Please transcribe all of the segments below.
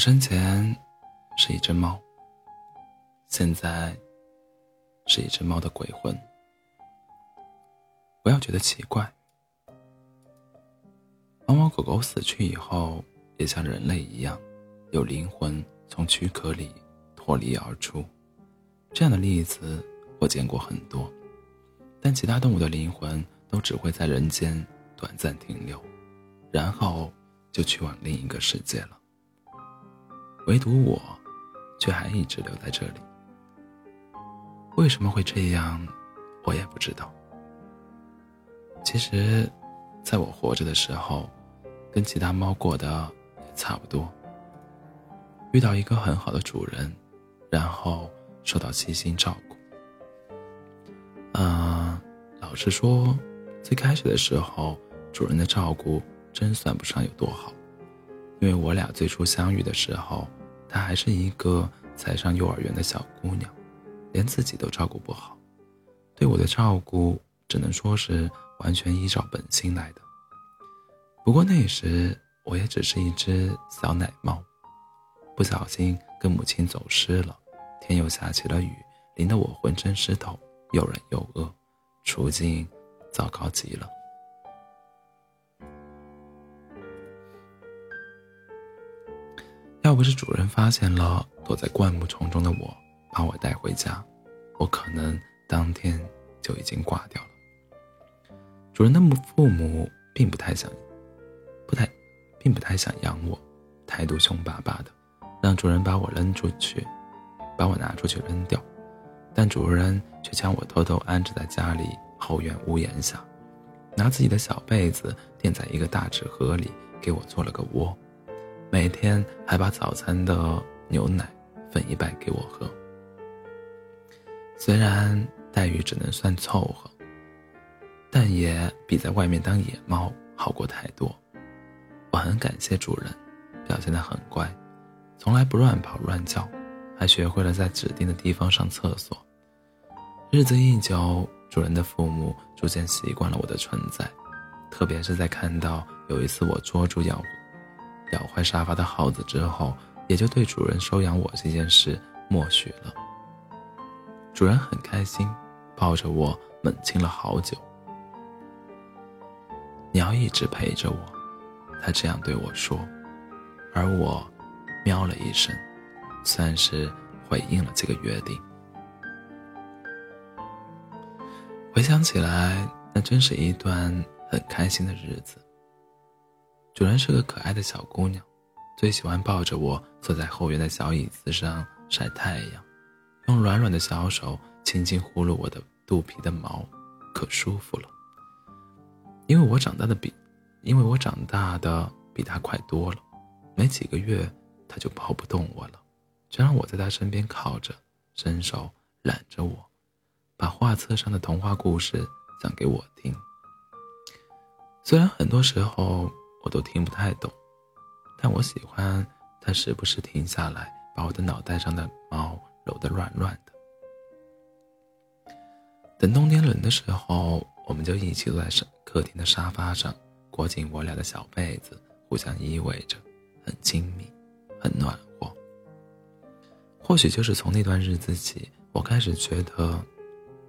生前是一只猫，现在是一只猫的鬼魂。不要觉得奇怪，猫猫狗狗死去以后，也像人类一样，有灵魂从躯壳里脱离而出。这样的例子我见过很多，但其他动物的灵魂都只会在人间短暂停留，然后就去往另一个世界了。唯独我，却还一直留在这里。为什么会这样，我也不知道。其实，在我活着的时候，跟其他猫过得也差不多。遇到一个很好的主人，然后受到悉心照顾。嗯，老实说，最开始的时候，主人的照顾真算不上有多好，因为我俩最初相遇的时候。她还是一个才上幼儿园的小姑娘，连自己都照顾不好，对我的照顾只能说是完全依照本心来的。不过那时我也只是一只小奶猫，不小心跟母亲走失了，天又下起了雨，淋得我浑身湿透，又冷又饿，处境糟糕极了。不是主人发现了躲在灌木丛中的我，把我带回家，我可能当天就已经挂掉了。主人的母父母并不太想，不太，并不太想养我，态度凶巴巴的，让主人把我扔出去，把我拿出去扔掉。但主人却将我偷偷安置在家里后院屋檐下，拿自己的小被子垫在一个大纸盒里，给我做了个窝。每天还把早餐的牛奶分一半给我喝，虽然待遇只能算凑合，但也比在外面当野猫好过太多。我很感谢主人，表现得很乖，从来不乱跑乱叫，还学会了在指定的地方上厕所。日子一久，主人的父母逐渐习惯了我的存在，特别是在看到有一次我捉住咬。咬坏沙发的耗子之后，也就对主人收养我这件事默许了。主人很开心，抱着我猛亲了好久。你要一直陪着我，他这样对我说，而我喵了一声，算是回应了这个约定。回想起来，那真是一段很开心的日子。主人是个可爱的小姑娘，最喜欢抱着我坐在后院的小椅子上晒太阳，用软软的小手轻轻呼噜我的肚皮的毛，可舒服了。因为我长大的比，因为我长大的比她快多了，没几个月她就抱不动我了，就让我在她身边靠着，伸手揽着我，把画册上的童话故事讲给我听。虽然很多时候。我都听不太懂，但我喜欢他时不时停下来，把我的脑袋上的毛揉得软软的。等冬天冷的时候，我们就一起坐在客厅的沙发上，裹紧我俩的小被子，互相依偎着，很亲密，很暖和。或许就是从那段日子起，我开始觉得，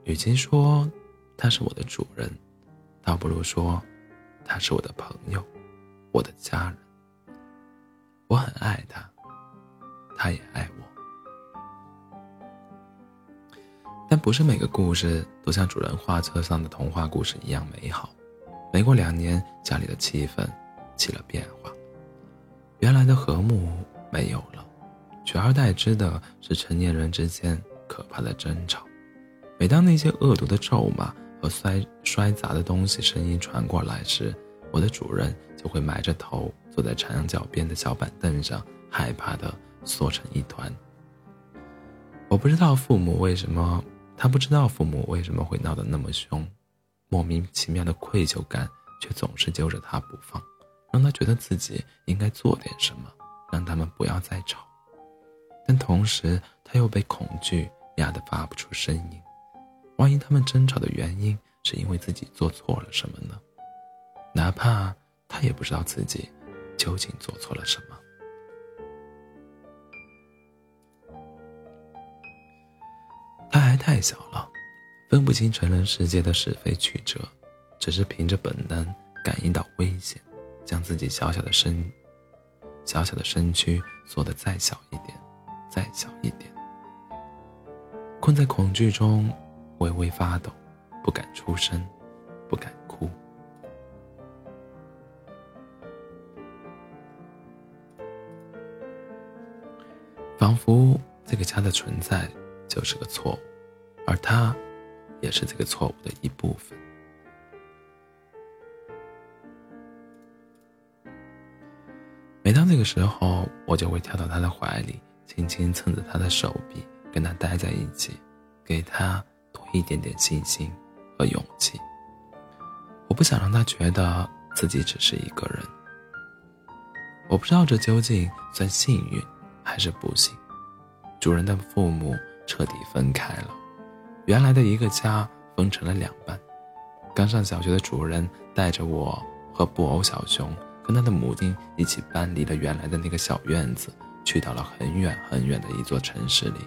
与其说他是我的主人，倒不如说他是我的朋友。我的家人，我很爱他，他也爱我。但不是每个故事都像主人画册上的童话故事一样美好。没过两年，家里的气氛起了变化，原来的和睦没有了，取而代之的是成年人之间可怕的争吵。每当那些恶毒的咒骂和摔摔砸的东西声音传过来时，我的主人就会埋着头坐在墙角边的小板凳上，害怕的缩成一团。我不知道父母为什么，他不知道父母为什么会闹得那么凶，莫名其妙的愧疚感却总是揪着他不放，让他觉得自己应该做点什么，让他们不要再吵。但同时他又被恐惧压得发不出声音。万一他们争吵的原因是因为自己做错了什么呢？哪怕他也不知道自己究竟做错了什么。他还太小了分不清成人世界的是非曲折只是凭着本能感应到危险将自己小小的身小小的身躯缩得再小一点再小一点。困在恐惧中微微发抖不敢出声不敢仿佛这个家的存在就是个错误，而他，也是这个错误的一部分。每当这个时候，我就会跳到他的怀里，轻轻蹭着他的手臂，跟他待在一起，给他多一点点信心和勇气。我不想让他觉得自己只是一个人。我不知道这究竟算幸运。还是不幸，主人的父母彻底分开了，原来的一个家分成了两半。刚上小学的主人带着我和布偶小熊，跟他的母亲一起搬离了原来的那个小院子，去到了很远很远的一座城市里。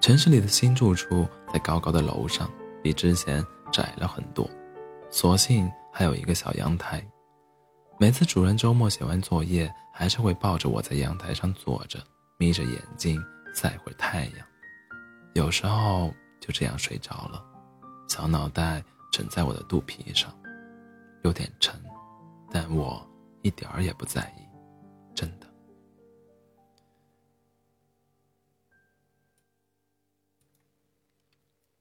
城市里的新住处在高高的楼上，比之前窄了很多，所幸还有一个小阳台。每次主人周末写完作业，还是会抱着我在阳台上坐着，眯着眼睛晒会太阳。有时候就这样睡着了，小脑袋枕在我的肚皮上，有点沉，但我一点儿也不在意，真的。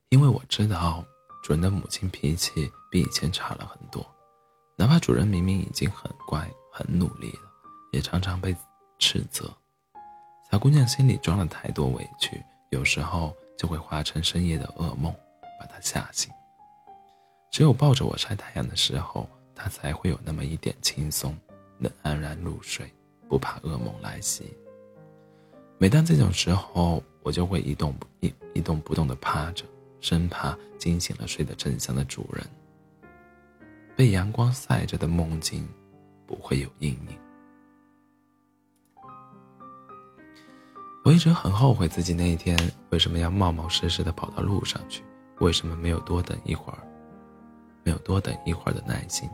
因为我知道主人的母亲脾气比以前差了很多。哪怕主人明明已经很乖、很努力了，也常常被斥责。小姑娘心里装了太多委屈，有时候就会化成深夜的噩梦，把她吓醒。只有抱着我晒太阳的时候，她才会有那么一点轻松，能安然入睡，不怕噩梦来袭。每当这种时候，我就会一动不一一动不动地趴着，生怕惊醒了睡得正香的主人。被阳光晒着的梦境，不会有阴影。我一直很后悔自己那一天为什么要冒冒失失的跑到路上去，为什么没有多等一会儿，没有多等一会儿的耐心。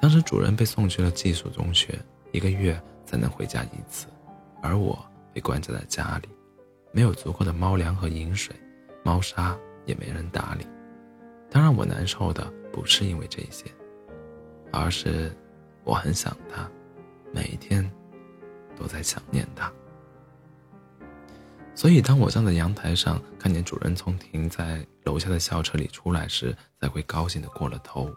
当时主人被送去了寄宿中学，一个月才能回家一次，而我被关在了家里，没有足够的猫粮和饮水，猫砂也没人打理。当然，我难受的。不是因为这些，而是我很想他，每一天都在想念他。所以，当我站在阳台上看见主人从停在楼下的校车里出来时，才会高兴的过了头，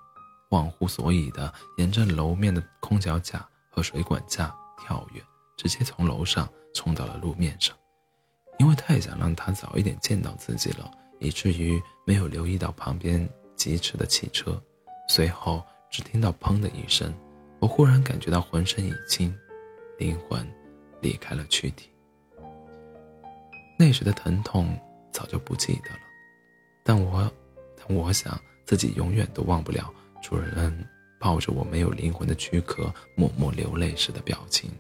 忘乎所以的沿着楼面的空调架和水管架跳跃，直接从楼上冲到了路面上，因为太想让他早一点见到自己了，以至于没有留意到旁边。疾驰的汽车，随后只听到“砰”的一声，我忽然感觉到浑身一轻，灵魂离开了躯体。那时的疼痛早就不记得了，但我，但我想自己永远都忘不了主人抱着我没有灵魂的躯壳默默流泪时的表情，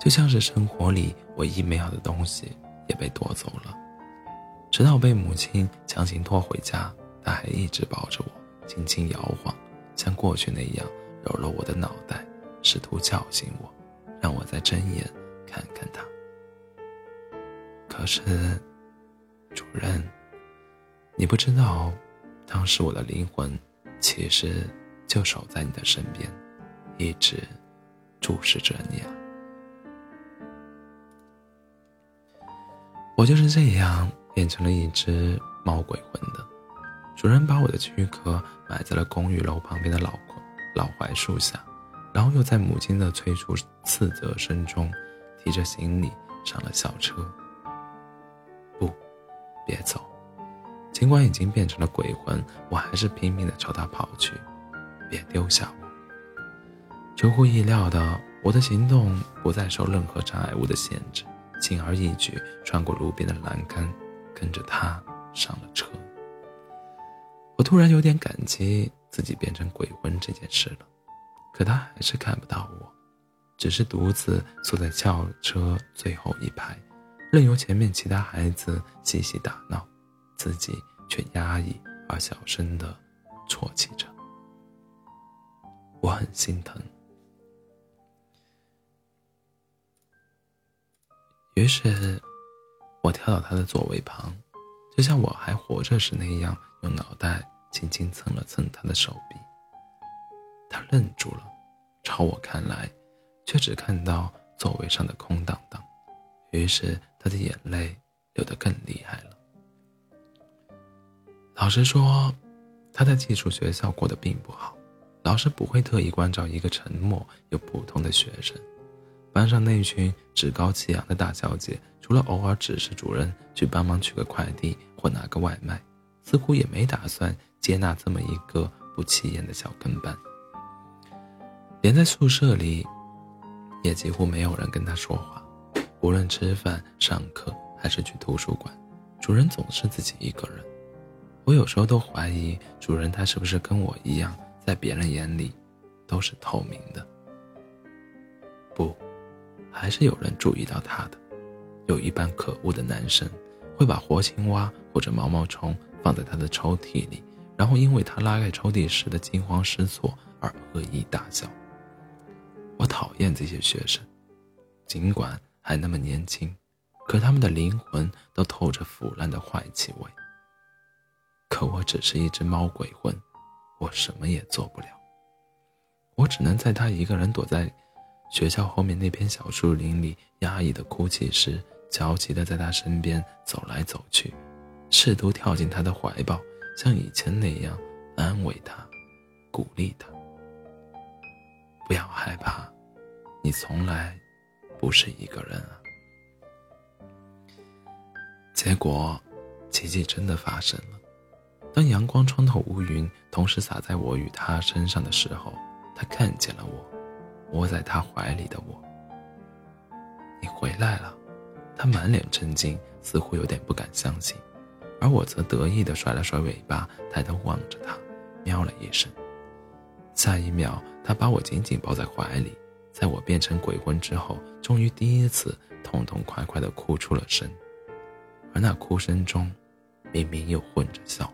就像是生活里唯一美好的东西也被夺走了。直到被母亲强行拖回家，他还一直抱着我，轻轻摇晃，像过去那样揉揉我的脑袋，试图叫醒我，让我再睁眼看看他。可是，主人，你不知道，当时我的灵魂其实就守在你的身边，一直注视着你啊。我就是这样。变成了一只猫鬼魂的主人，把我的躯壳埋在了公寓楼旁边的老老槐树下，然后又在母亲的催促斥责声中，提着行李上了校车。不，别走！尽管已经变成了鬼魂，我还是拼命的朝他跑去。别丢下我！出乎意料的，我的行动不再受任何障碍物的限制，轻而易举穿过路边的栏杆。跟着他上了车，我突然有点感激自己变成鬼魂这件事了。可他还是看不到我，只是独自坐在轿车最后一排，任由前面其他孩子嬉戏打闹，自己却压抑而小声的啜泣着。我很心疼，于是，我跳到他的座位旁，就像我还活着时那样，用脑袋轻轻蹭了蹭他的手臂。他愣住了，朝我看来，却只看到座位上的空荡荡。于是，他的眼泪流得更厉害了。老实说，他在寄宿学校过得并不好。老师不会特意关照一个沉默又普通的学生，班上那群趾高气扬的大小姐，除了偶尔指示主任去帮忙取个快递或拿个外卖，似乎也没打算接纳这么一个不起眼的小跟班。连在宿舍里，也几乎没有人跟他说话，无论吃饭、上课还是去图书馆，主任总是自己一个人。我有时候都怀疑主人他是不是跟我一样。在别人眼里，都是透明的。不，还是有人注意到他的。有一般可恶的男生，会把活青蛙或者毛毛虫放在他的抽屉里，然后因为他拉开抽屉时的惊慌失措而恶意大笑。我讨厌这些学生，尽管还那么年轻，可他们的灵魂都透着腐烂的坏气味。可我只是一只猫鬼魂。我什么也做不了，我只能在他一个人躲在学校后面那片小树林里压抑的哭泣时，焦急的在他身边走来走去，试图跳进他的怀抱，像以前那样安慰他，鼓励他。不要害怕，你从来不是一个人啊。结果，奇迹真的发生了。当阳光穿透乌云，同时洒在我与他身上的时候，他看见了我，窝在他怀里的我。你回来了，他满脸震惊，似乎有点不敢相信，而我则得意地甩了甩尾巴，抬头望着他，喵了一声。下一秒，他把我紧紧抱在怀里，在我变成鬼魂之后，终于第一次痛痛快快地哭出了声，而那哭声中，明明又混着笑。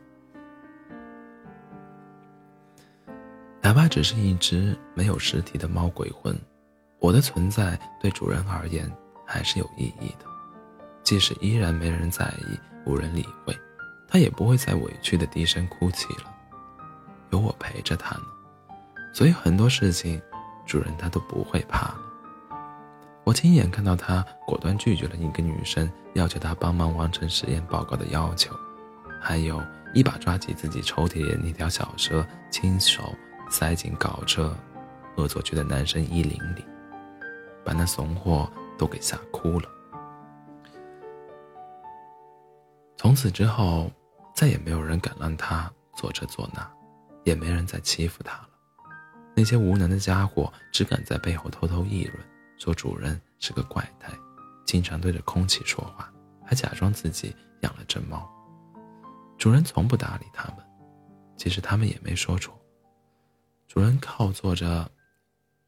哪怕只是一只没有实体的猫鬼魂，我的存在对主人而言还是有意义的。即使依然没人在意，无人理会，他也不会再委屈的低声哭泣了。有我陪着他呢，所以很多事情，主人他都不会怕了。我亲眼看到他果断拒绝了一个女生要求他帮忙完成实验报告的要求，还有一把抓起自己抽屉里那条小蛇，亲手。塞进搞这恶作剧的男生衣领里，把那怂货都给吓哭了。从此之后，再也没有人敢让他做这做那，也没人再欺负他了。那些无能的家伙只敢在背后偷偷议论，说主人是个怪胎，经常对着空气说话，还假装自己养了只猫。主人从不搭理他们，其实他们也没说错。主人靠坐着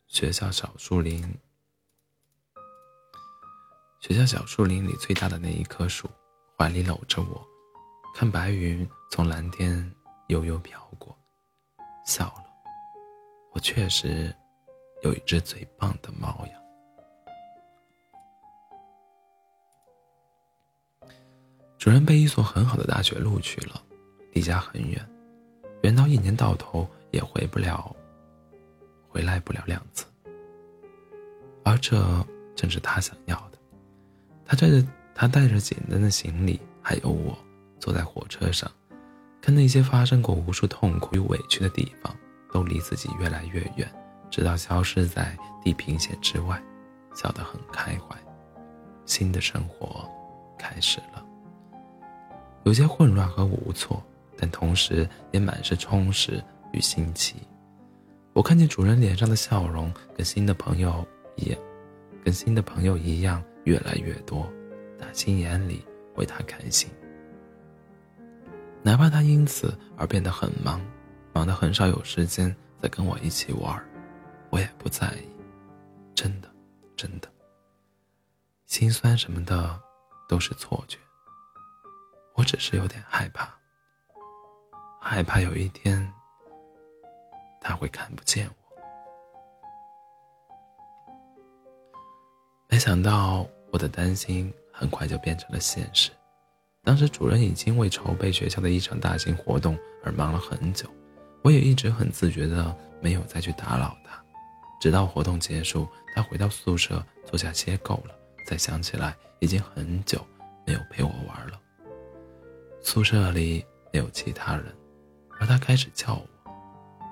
学校小树林，学校小树林里最大的那一棵树，怀里搂着我，看白云从蓝天悠悠飘过，笑了。我确实有一只最棒的猫呀。主人被一所很好的大学录取了，离家很远，远到一年到头。也回不了，回来不了两次。而这正是他想要的。他带着他带着简单的行李，还有我，坐在火车上，看那些发生过无数痛苦与委屈的地方，都离自己越来越远，直到消失在地平线之外，笑得很开怀。新的生活开始了，有些混乱和无措，但同时也满是充实。与新奇，我看见主人脸上的笑容，跟新的朋友一样，跟新的朋友一样越来越多，打心眼里为他开心。哪怕他因此而变得很忙，忙得很少有时间再跟我一起玩，我也不在意。真的，真的，心酸什么的都是错觉。我只是有点害怕，害怕有一天他会看不见我。没想到我的担心很快就变成了现实。当时主任已经为筹备学校的一场大型活动而忙了很久，我也一直很自觉的没有再去打扰他。直到活动结束，他回到宿舍坐下歇够了，才想起来已经很久没有陪我玩了。宿舍里没有其他人，而他开始叫我，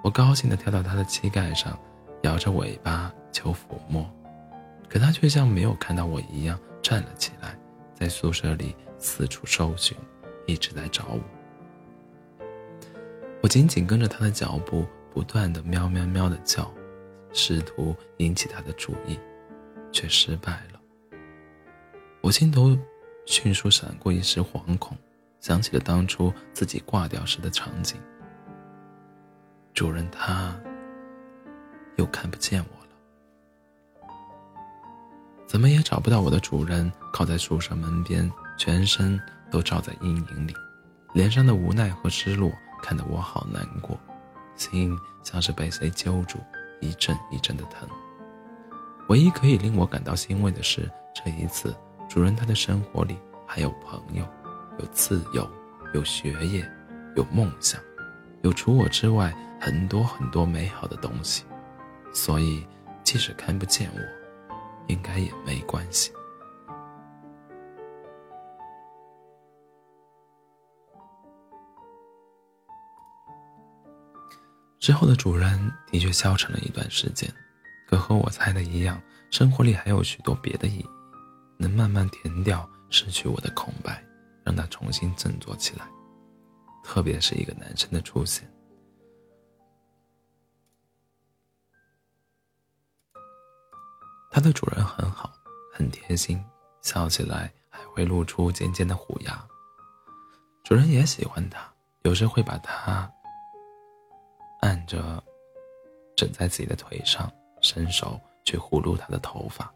我高兴地跳到他的膝盖上，摇着尾巴求抚摸，可他却像没有看到我一样站了起来，在宿舍里四处搜寻，一直在找我。我紧紧跟着他的脚步，不断的喵喵喵的叫，试图引起他的注意，却失败了。我心头迅速闪过一丝惶恐。想起了当初自己挂掉时的场景，主人他又看不见我了，怎么也找不到我的主人，靠在宿舍门边，全身都罩在阴影里，脸上的无奈和失落看得我好难过，心像是被谁揪住，一阵一阵的疼。唯一可以令我感到欣慰的是，这一次主人他的生活里还有朋友。有自由，有学业，有梦想，有除我之外很多很多美好的东西，所以即使看不见我，应该也没关系。之后的主人的确消沉了一段时间，可和我猜的一样，生活里还有许多别的意义，能慢慢填掉失去我的空白。让他重新振作起来，特别是一个男生的出现。他的主人很好，很贴心，笑起来还会露出尖尖的虎牙。主人也喜欢他，有时会把他按着枕在自己的腿上，伸手去呼噜他的头发，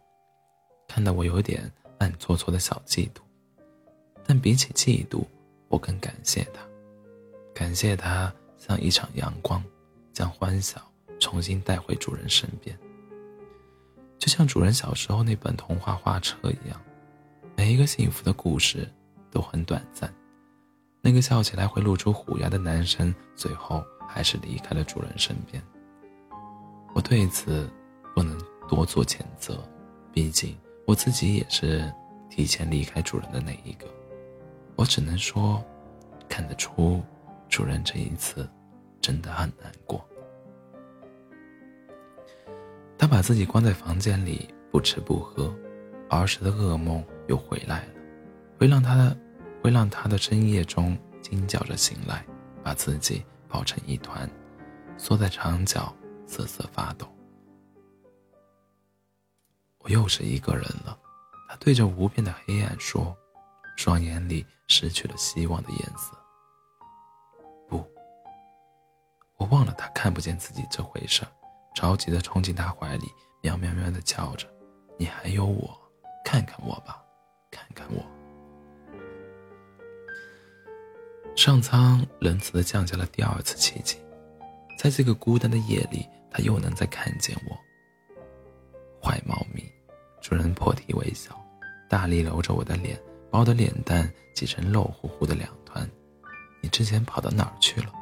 看得我有点暗搓搓的小嫉妒。但比起嫉妒，我更感谢他，感谢它像一场阳光，将欢笑重新带回主人身边。就像主人小时候那本童话画册一样，每一个幸福的故事都很短暂。那个笑起来会露出虎牙的男生，最后还是离开了主人身边。我对此不能多做谴责，毕竟我自己也是提前离开主人的那一个。我只能说，看得出，主人这一次真的很难过。他把自己关在房间里，不吃不喝，儿时的噩梦又回来了，会让他，会让他的深夜中惊叫着醒来，把自己抱成一团，缩在墙角瑟瑟发抖。我又是一个人了，他对着无边的黑暗说。双眼里失去了希望的颜色。我忘了他看不见自己这回事，着急的冲进他怀里，喵喵喵的叫着：“你还有我，看看我吧，看看我。”上苍仁慈的降下了第二次奇迹，在这个孤单的夜里，他又能再看见我。坏猫咪，主人破涕为笑，大力揉着我的脸。把我的脸蛋挤成肉乎乎的两团，你之前跑到哪儿去了？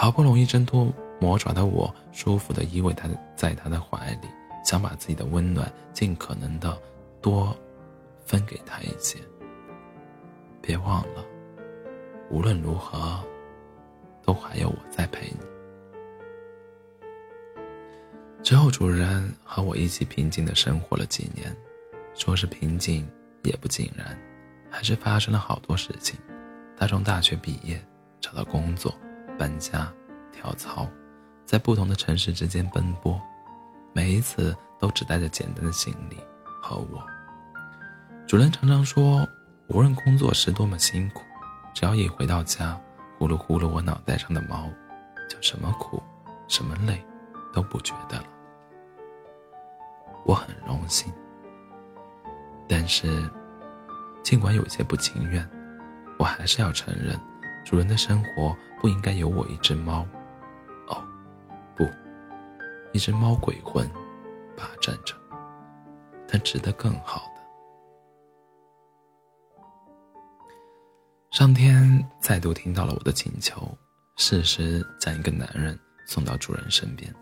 好不容易挣脱魔爪的我，舒服的依偎他在他的怀里，想把自己的温暖尽可能的多分给他一些。别忘了，无论如何，都还有我在陪你。之后，主人和我一起平静的生活了几年，说是平静。也不尽然，还是发生了好多事情。他从大学毕业，找到工作，搬家，跳槽，在不同的城市之间奔波，每一次都只带着简单的行李和我。主人常常说，无论工作时多么辛苦，只要一回到家，呼噜呼噜我脑袋上的毛，就什么苦，什么累，都不觉得了。我很荣幸。但是，尽管有些不情愿，我还是要承认，主人的生活不应该有我一只猫。哦，不，一只猫鬼魂霸占着，它值得更好的。上天再度听到了我的请求，适时将一个男人送到主人身边。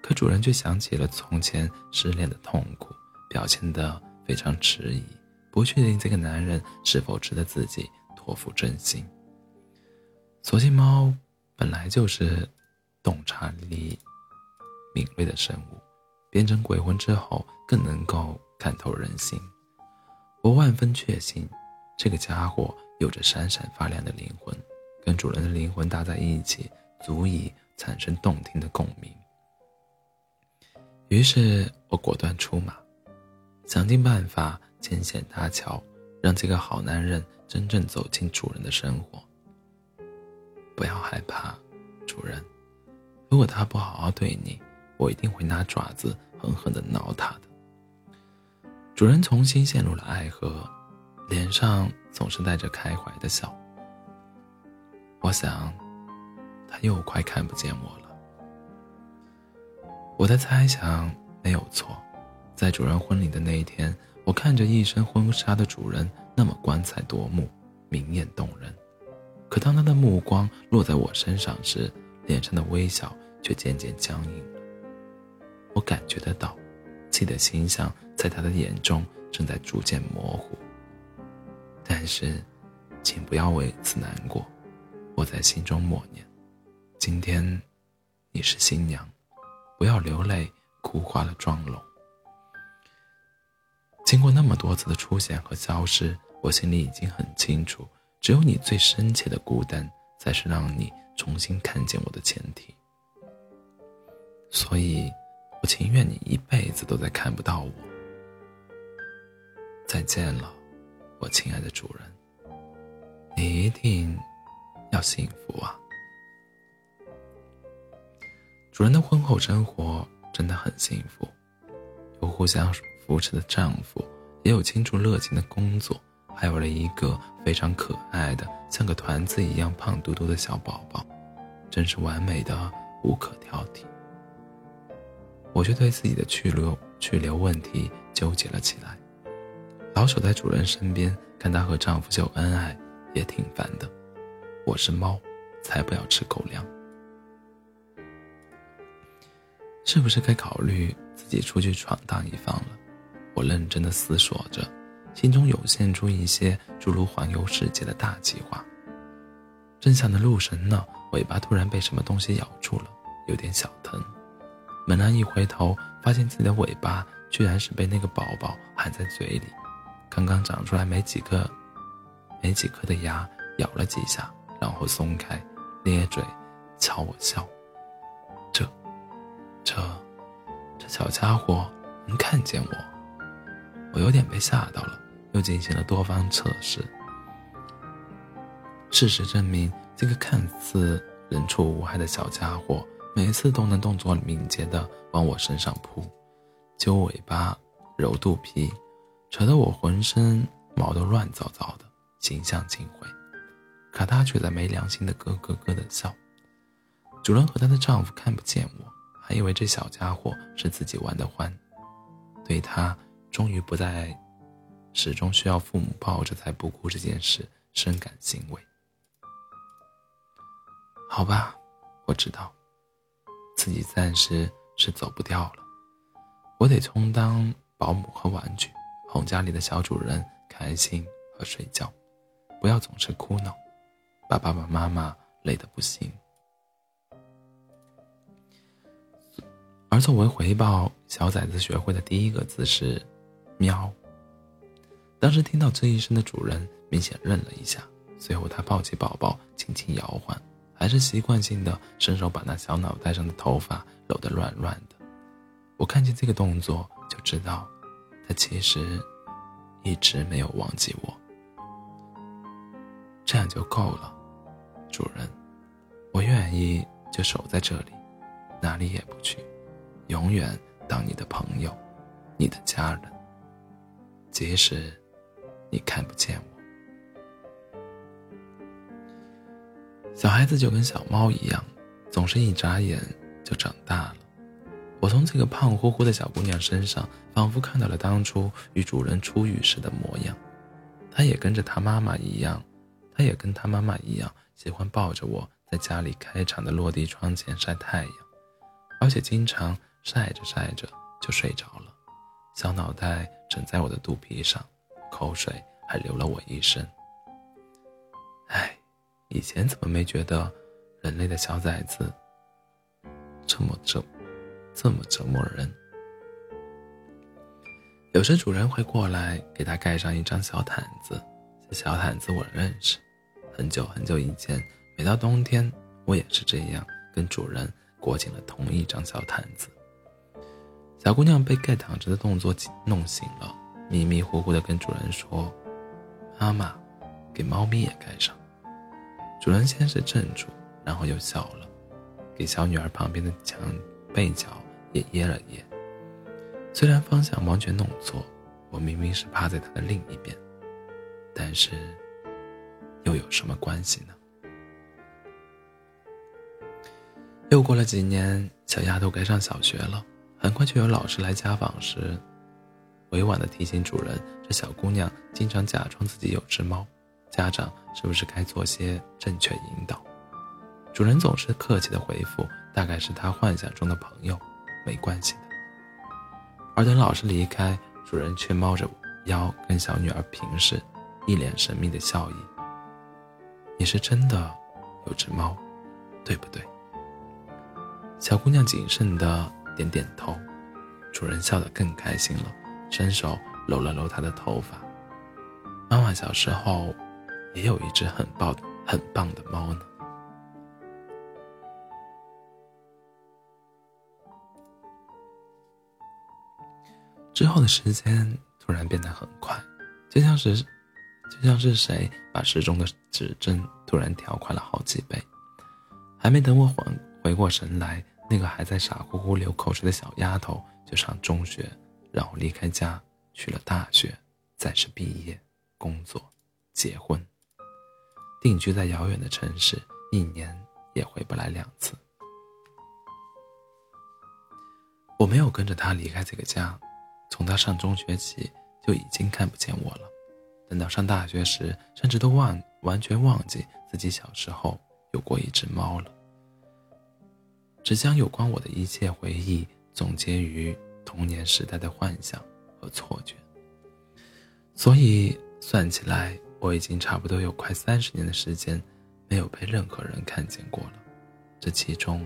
可主人却想起了从前失恋的痛苦，表现得非常迟疑，不确定这个男人是否值得自己托付真心。所幸猫本来就是洞察力敏锐的生物，变成鬼魂之后更能够看透人心。我万分确信，这个家伙。有着闪闪发亮的灵魂，跟主人的灵魂搭在一起，足以产生动听的共鸣。于是我果断出马，想尽办法牵线搭桥，让这个好男人真正走进主人的生活。不要害怕，主人，如果他不好好对你，我一定会拿爪子狠狠地挠他的。主人重新陷入了爱河。脸上总是带着开怀的笑。我想，他又快看不见我了。我的猜想没有错，在主人婚礼的那一天，我看着一身婚纱的主人那么光彩夺目、明艳动人，可当他的目光落在我身上时，脸上的微笑却渐渐僵硬了。我感觉得到，自己的形象在他的眼中正在逐渐模糊。但是，请不要为此难过。我在心中默念：今天，你是新娘，不要流泪，哭花了妆容。经过那么多次的出现和消失，我心里已经很清楚，只有你最深切的孤单，才是让你重新看见我的前提。所以，我情愿你一辈子都在看不到我。再见了。我亲爱的主人，你一定要幸福啊！主人的婚后生活真的很幸福，有互相扶持的丈夫，也有倾注热情的工作，还有了一个非常可爱的像个团子一样胖嘟嘟的小宝宝，真是完美的无可挑剔。我却对自己的去留去留问题纠结了起来。老守在主人身边，看她和丈夫秀恩爱，也挺烦的。我是猫，才不要吃狗粮。是不是该考虑自己出去闯荡一番了？我认真的思索着，心中涌现出一些诸如环游世界的大计划。正想的入神呢，尾巴突然被什么东西咬住了，有点小疼。猛然一回头，发现自己的尾巴居然是被那个宝宝含在嘴里。刚刚长出来没几个，没几颗的牙咬了几下，然后松开，咧嘴，朝我笑。这，这，这小家伙能看见我？我有点被吓到了，又进行了多方测试。事实证明，这个看似人畜无害的小家伙，每次都能动作敏捷地往我身上扑，揪尾巴，揉肚皮。扯得我浑身毛都乱糟糟的，形象尽毁。可他却在没良心的咯咯咯的笑。主人和她的丈夫看不见我，还以为这小家伙是自己玩的欢，对他终于不再始终需要父母抱着才不哭这件事深感欣慰。好吧，我知道，自己暂时是走不掉了，我得充当保姆和玩具。哄家里的小主人开心和睡觉，不要总是哭闹，把爸爸妈妈累得不行。而作为回报，小崽子学会的第一个字是“喵”。当时听到这一声的主人明显愣了一下，随后他抱起宝宝，轻轻摇晃，还是习惯性的伸手把那小脑袋上的头发揉得乱乱的。我看见这个动作，就知道。他其实一直没有忘记我，这样就够了，主人，我愿意就守在这里，哪里也不去，永远当你的朋友，你的家人，即使你看不见我。小孩子就跟小猫一样，总是一眨眼就长大了。我从这个胖乎乎的小姑娘身上，仿佛看到了当初与主人初遇时的模样。她也跟着她妈妈一样，她也跟她妈妈一样，喜欢抱着我在家里开敞的落地窗前晒太阳，而且经常晒着晒着就睡着了，小脑袋枕在我的肚皮上，口水还流了我一身。唉，以前怎么没觉得人类的小崽子这么这？这么折磨人。有时主人会过来给他盖上一张小毯子，这小毯子我认识，很久很久以前，每到冬天，我也是这样跟主人裹紧了同一张小毯子。小姑娘被盖躺着的动作弄醒了，迷迷糊糊的跟主人说：“妈妈，给猫咪也盖上。”主人先是怔住，然后又笑了，给小女儿旁边的墙背角。也掖了掖，虽然方向完全弄错，我明明是趴在她的另一边，但是又有什么关系呢？又过了几年，小丫头该上小学了，很快就有老师来家访时，委婉的提醒主人，这小姑娘经常假装自己有只猫，家长是不是该做些正确引导？主人总是客气的回复，大概是他幻想中的朋友。没关系的。而等老师离开，主人却猫着腰跟小女儿平视，一脸神秘的笑意。你是真的有只猫，对不对？小姑娘谨慎的点点头。主人笑得更开心了，伸手搂了搂他的头发。妈妈小时候也有一只很棒、很棒的猫呢。之后的时间突然变得很快，就像是，就像是谁把时钟的指针突然调快了好几倍。还没等我缓回过神来，那个还在傻乎乎流口水的小丫头就上中学，然后离开家去了大学，再是毕业、工作、结婚，定居在遥远的城市，一年也回不来两次。我没有跟着她离开这个家。从他上中学起就已经看不见我了，等到上大学时，甚至都忘完全忘记自己小时候有过一只猫了，只将有关我的一切回忆总结于童年时代的幻想和错觉。所以算起来，我已经差不多有快三十年的时间没有被任何人看见过了，这其中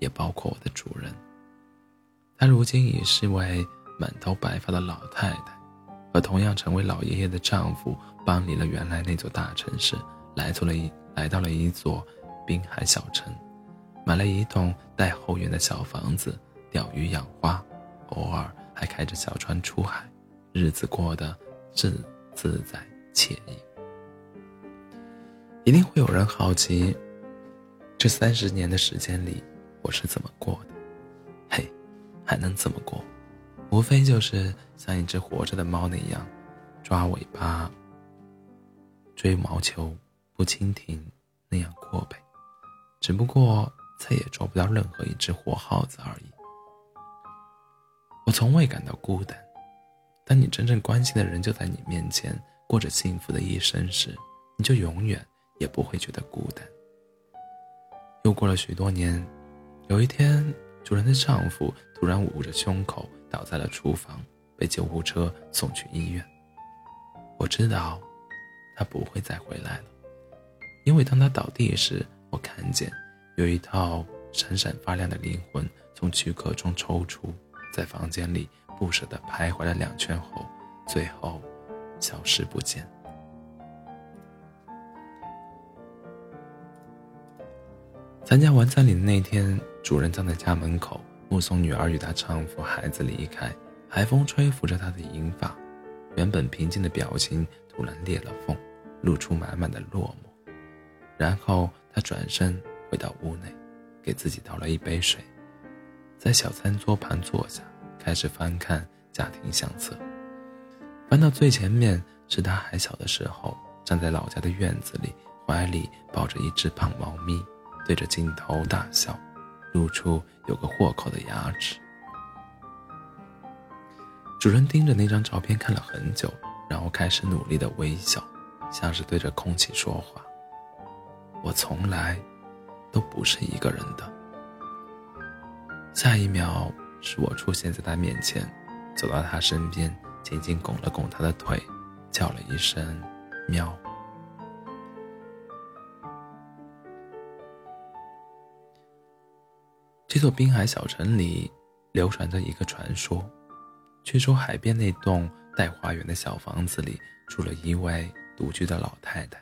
也包括我的主人。他如今已是位。满头白发的老太太，和同样成为老爷爷的丈夫搬离了原来那座大城市，来到了一来到了一座滨海小城，买了一栋带后院的小房子，钓鱼养花，偶尔还开着小船出海，日子过得自自在惬意。一定会有人好奇，这三十年的时间里，我是怎么过的？嘿，还能怎么过？无非就是像一只活着的猫那样，抓尾巴、追毛球、不蜻蜓那样过呗。只不过再也捉不到任何一只活耗子而已。我从未感到孤单。当你真正关心的人就在你面前过着幸福的一生时，你就永远也不会觉得孤单。又过了许多年，有一天，主人的丈夫突然捂着胸口。倒在了厨房，被救护车送去医院。我知道，他不会再回来了，因为当他倒地时，我看见有一套闪闪发亮的灵魂从躯壳中抽出，在房间里不舍地徘徊了两圈后，最后消失不见。参加完葬礼的那天，主人站在家门口。目送女儿与她丈夫、孩子离开，海风吹拂着她的银发，原本平静的表情突然裂了缝，露出满满的落寞。然后她转身回到屋内，给自己倒了一杯水，在小餐桌旁坐下，开始翻看家庭相册。翻到最前面，是他还小的时候，站在老家的院子里，怀里抱着一只胖猫咪，对着镜头大笑，露出有个豁口的牙齿。主人盯着那张照片看了很久，然后开始努力的微笑，像是对着空气说话。我从来都不是一个人的。下一秒，是我出现在他面前，走到他身边，紧紧拱了拱他的腿，叫了一声“喵”。这座滨海小城里流传着一个传说。据说海边那栋带花园的小房子里住了一位独居的老太太。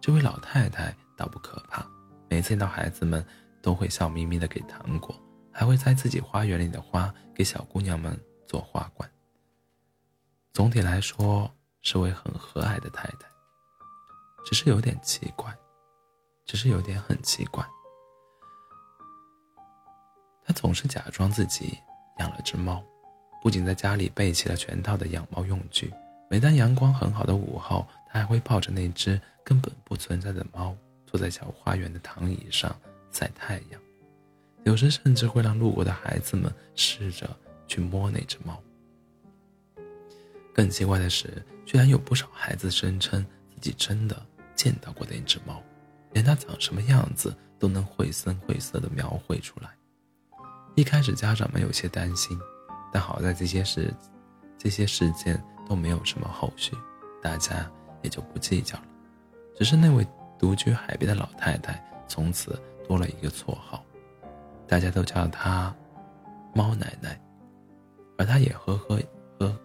这位老太太倒不可怕，每见到孩子们都会笑眯眯的给糖果，还会在自己花园里的花给小姑娘们做花冠。总体来说是位很和蔼的太太，只是有点奇怪，只是有点很奇怪。她总是假装自己养了只猫。不仅在家里备齐了全套的养猫用具，每当阳光很好的午后，他还会抱着那只根本不存在的猫，坐在小花园的躺椅上晒太阳。有时甚至会让路过的孩子们试着去摸那只猫。更奇怪的是，居然有不少孩子声称自己真的见到过那只猫，连它长什么样子都能绘声绘色地描绘出来。一开始，家长们有些担心。但好在这些事，这些事件都没有什么后续，大家也就不计较了。只是那位独居海边的老太太，从此多了一个绰号，大家都叫她“猫奶奶”，而她也呵呵呵，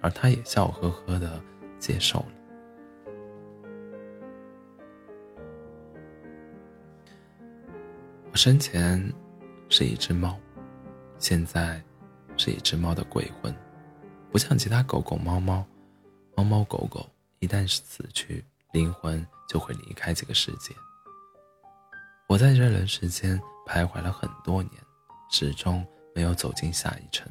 而她也笑呵呵的接受了。我生前是一只猫，现在。是一只猫的鬼魂，不像其他狗狗、猫猫，猫猫狗狗一旦死去，灵魂就会离开这个世界。我在这人世间徘徊了很多年，始终没有走进下一程。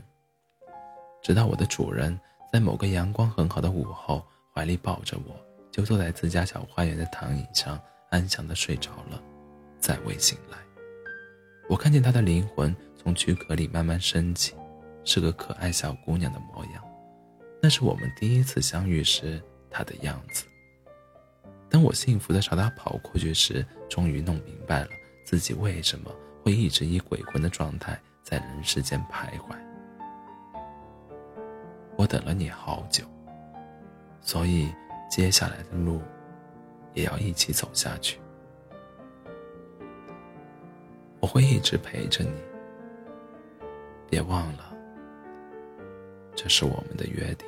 直到我的主人在某个阳光很好的午后，怀里抱着我，就坐在自家小花园的躺椅上，安详的睡着了，再未醒来。我看见他的灵魂从躯壳里慢慢升起。是个可爱小姑娘的模样，那是我们第一次相遇时她的样子。当我幸福的朝他跑过去时，终于弄明白了自己为什么会一直以鬼魂的状态在人世间徘徊。我等了你好久，所以接下来的路也要一起走下去。我会一直陪着你，别忘了。这是我们的约定。